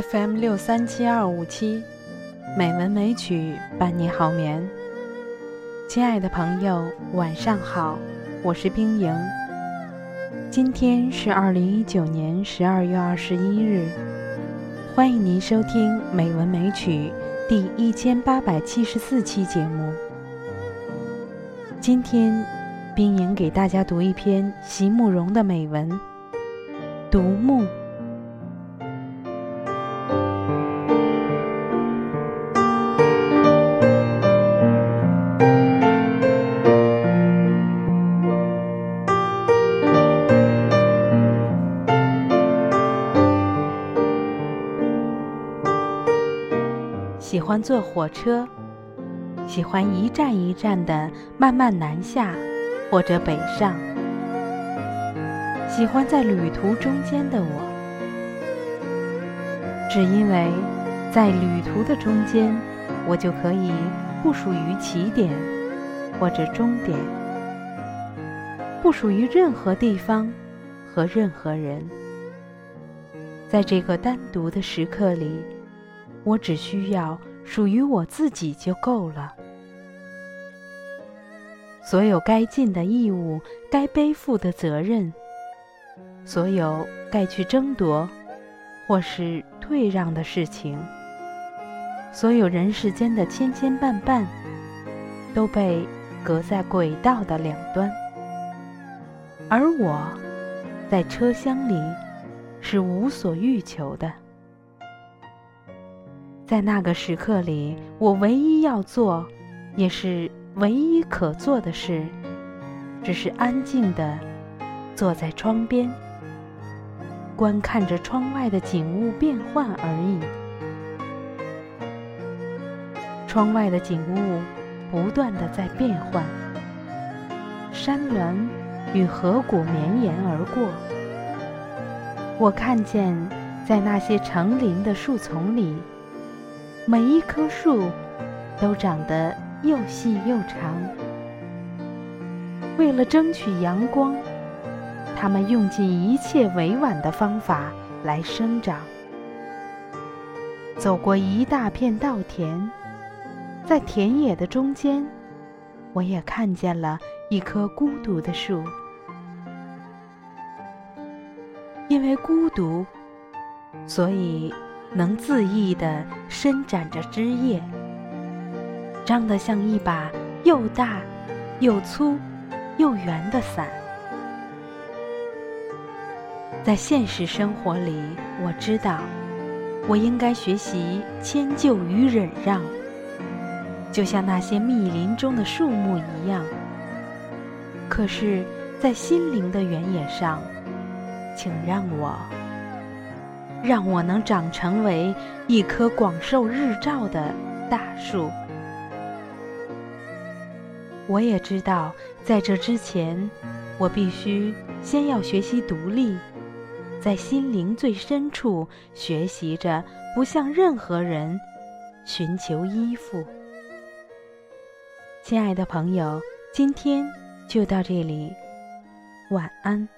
FM 六三七二五七，美文美曲伴你好眠。亲爱的朋友，晚上好，我是冰莹。今天是二零一九年十二月二十一日，欢迎您收听《美文美曲》第一千八百七十四期节目。今天，冰莹给大家读一篇席慕容的美文《独木》。喜欢坐火车，喜欢一站一站的慢慢南下或者北上。喜欢在旅途中间的我，只因为在旅途的中间，我就可以不属于起点或者终点，不属于任何地方和任何人。在这个单独的时刻里。我只需要属于我自己就够了。所有该尽的义务、该背负的责任，所有该去争夺或是退让的事情，所有人世间的千千绊绊，都被隔在轨道的两端。而我，在车厢里，是无所欲求的。在那个时刻里，我唯一要做，也是唯一可做的事，只是安静地坐在窗边，观看着窗外的景物变换而已。窗外的景物不断地在变换，山峦与河谷绵延而过。我看见，在那些成林的树丛里。每一棵树都长得又细又长，为了争取阳光，它们用尽一切委婉的方法来生长。走过一大片稻田，在田野的中间，我也看见了一棵孤独的树，因为孤独，所以。能恣意地伸展着枝叶，张得像一把又大、又粗、又圆的伞。在现实生活里，我知道，我应该学习迁就与忍让，就像那些密林中的树木一样。可是，在心灵的原野上，请让我。让我能长成为一棵广受日照的大树。我也知道，在这之前，我必须先要学习独立，在心灵最深处学习着不向任何人寻求依附。亲爱的朋友，今天就到这里，晚安。